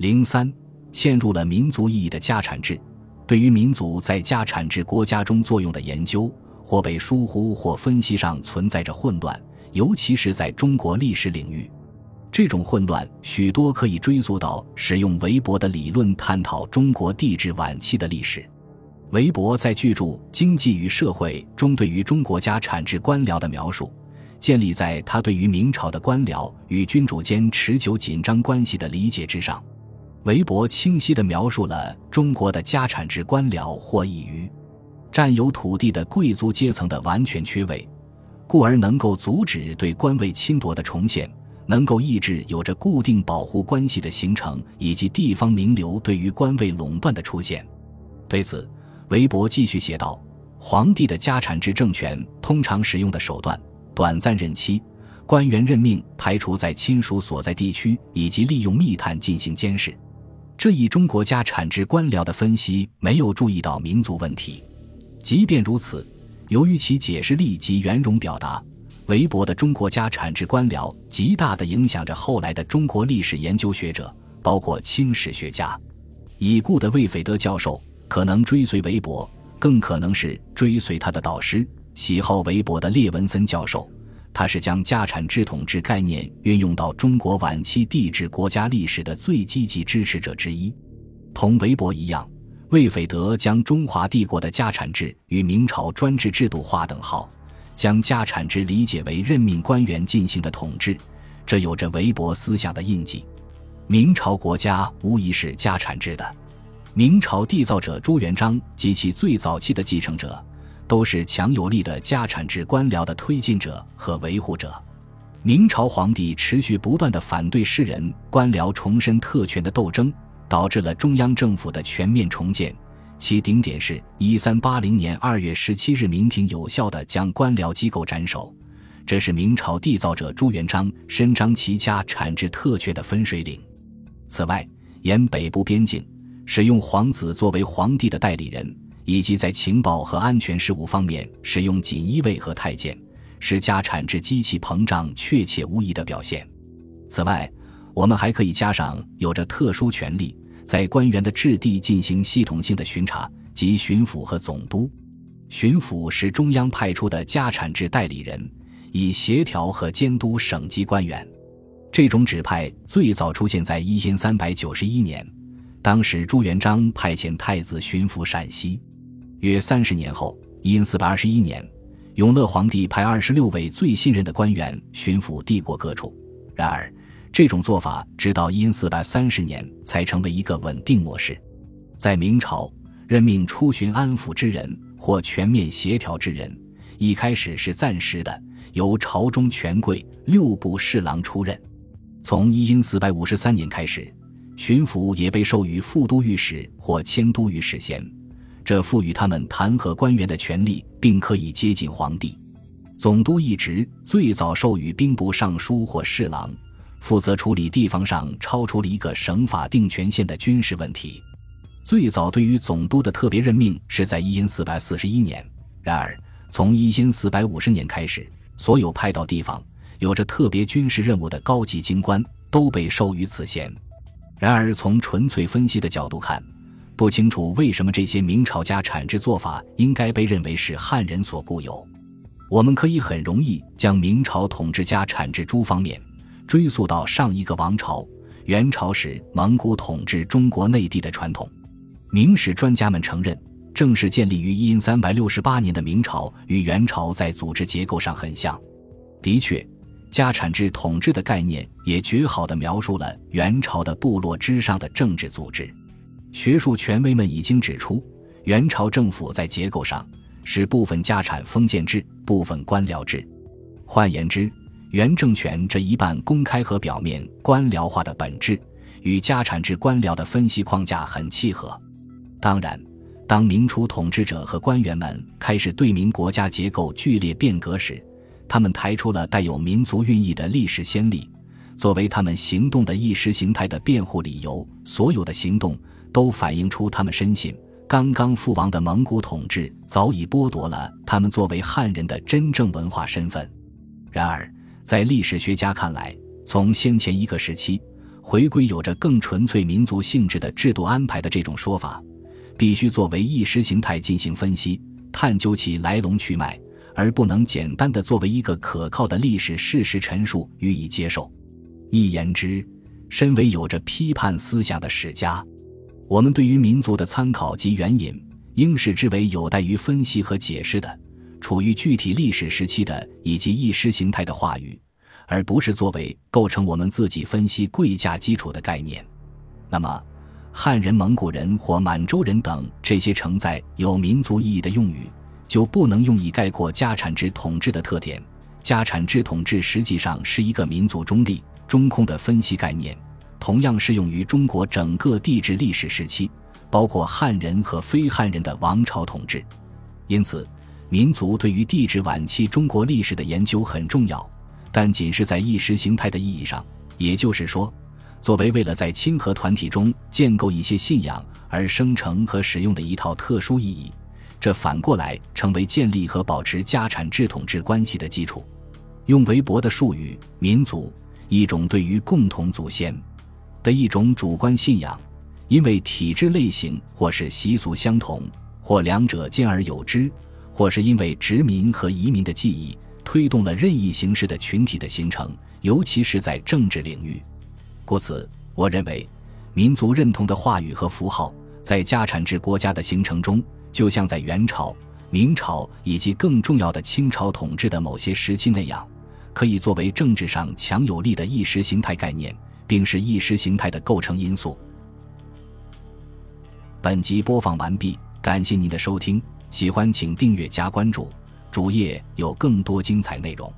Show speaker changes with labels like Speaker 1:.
Speaker 1: 零三，陷入了民族意义的家产制，对于民族在家产制国家中作用的研究，或被疏忽，或分析上存在着混乱，尤其是在中国历史领域。这种混乱许多可以追溯到使用韦伯的理论探讨中国帝制晚期的历史。韦伯在巨著《经济与社会》中对于中国家产制官僚的描述，建立在他对于明朝的官僚与君主间持久紧张关系的理解之上。韦伯清晰地描述了中国的家产制官僚获益于占有土地的贵族阶层的完全缺位，故而能够阻止对官位侵夺的重现。能够抑制有着固定保护关系的形成，以及地方名流对于官位垄断的出现。对此，韦伯继续写道：“皇帝的家产制政权通常使用的手段，短暂任期、官员任命排除在亲属所在地区，以及利用密探进行监视。这一中国家产制官僚的分析没有注意到民族问题。即便如此，由于其解释力及圆融表达。”韦伯的中国家产制官僚极大地影响着后来的中国历史研究学者，包括清史学家。已故的魏斐德教授可能追随韦伯，更可能是追随他的导师喜好韦伯的列文森教授。他是将家产制统治概念运用到中国晚期帝制国家历史的最积极支持者之一。同韦伯一样，魏斐德将中华帝国的家产制与明朝专制制度划等号。将家产制理解为任命官员进行的统治，这有着韦伯思想的印记。明朝国家无疑是家产制的，明朝缔造者朱元璋及其最早期的继承者，都是强有力的家产制官僚的推进者和维护者。明朝皇帝持续不断的反对世人官僚重申特权的斗争，导致了中央政府的全面重建。其顶点是一三八零年二月十七日，明廷有效地将官僚机构斩首，这是明朝缔造者朱元璋伸张其家产制特权的分水岭。此外，沿北部边境使用皇子作为皇帝的代理人，以及在情报和安全事务方面使用锦衣卫和太监，是家产制机器膨胀确切无疑的表现。此外，我们还可以加上有着特殊权利。在官员的质地进行系统性的巡查，即巡抚和总督。巡抚是中央派出的家产制代理人，以协调和监督省级官员。这种指派最早出现在一千三百九十一年，当时朱元璋派遣太子巡抚陕西。约三十年后，因四百二十一年，永乐皇帝派二十六位最信任的官员巡抚帝国各处。然而。这种做法直到因四百三十年才成为一个稳定模式。在明朝，任命出巡安抚之人或全面协调之人，一开始是暂时的，由朝中权贵六部侍郎出任。从一因四百五十三年开始，巡抚也被授予副都御史或迁都御史衔，这赋予他们弹劾官员的权利，并可以接近皇帝。总督一职最早授予兵部尚书或侍郎。负责处理地方上超出了一个省法定权限的军事问题。最早对于总督的特别任命是在一四百四十一年。然而，从一四百五十年开始，所有派到地方有着特别军事任务的高级军官都被授予此衔。然而，从纯粹分析的角度看，不清楚为什么这些明朝家产制做法应该被认为是汉人所固有。我们可以很容易将明朝统治家产制诸方面。追溯到上一个王朝元朝时，蒙古统治中国内地的传统。明史专家们承认，正是建立于一三百六十八年的明朝与元朝在组织结构上很像。的确，家产制统治的概念也绝好地描述了元朝的部落之上的政治组织。学术权威们已经指出，元朝政府在结构上是部分家产封建制，部分官僚制。换言之，原政权这一半公开和表面官僚化的本质，与家产制官僚的分析框架很契合。当然，当明初统治者和官员们开始对明国家结构剧烈变革时，他们抬出了带有民族寓意的历史先例，作为他们行动的意识形态的辩护理由。所有的行动都反映出他们深信，刚刚覆亡的蒙古统治早已剥夺了他们作为汉人的真正文化身份。然而，在历史学家看来，从先前一个时期，回归有着更纯粹民族性质的制度安排的这种说法，必须作为意识形态进行分析，探究其来龙去脉，而不能简单的作为一个可靠的历史事实陈述予以接受。一言之，身为有着批判思想的史家，我们对于民族的参考及援引，应视之为有待于分析和解释的，处于具体历史时期的以及意识形态的话语。而不是作为构成我们自己分析贵价基础的概念。那么，汉人、蒙古人或满洲人等这些承载有民族意义的用语，就不能用以概括家产制统治的特点。家产制统治实际上是一个民族中立、中空的分析概念，同样适用于中国整个帝制历史时期，包括汉人和非汉人的王朝统治。因此，民族对于帝制晚期中国历史的研究很重要。但仅是在意识形态的意义上，也就是说，作为为了在亲和团体中建构一些信仰而生成和使用的一套特殊意义，这反过来成为建立和保持家产制统治关系的基础。用韦伯的术语，民族一种对于共同祖先的一种主观信仰，因为体制类型或是习俗相同，或两者兼而有之，或是因为殖民和移民的记忆。推动了任意形式的群体的形成，尤其是在政治领域。故此，我认为，民族认同的话语和符号，在家产制国家的形成中，就像在元朝、明朝以及更重要的清朝统治的某些时期那样，可以作为政治上强有力的意识形态概念，并是意识形态的构成因素。本集播放完毕，感谢您的收听，喜欢请订阅加关注。主页有更多精彩内容。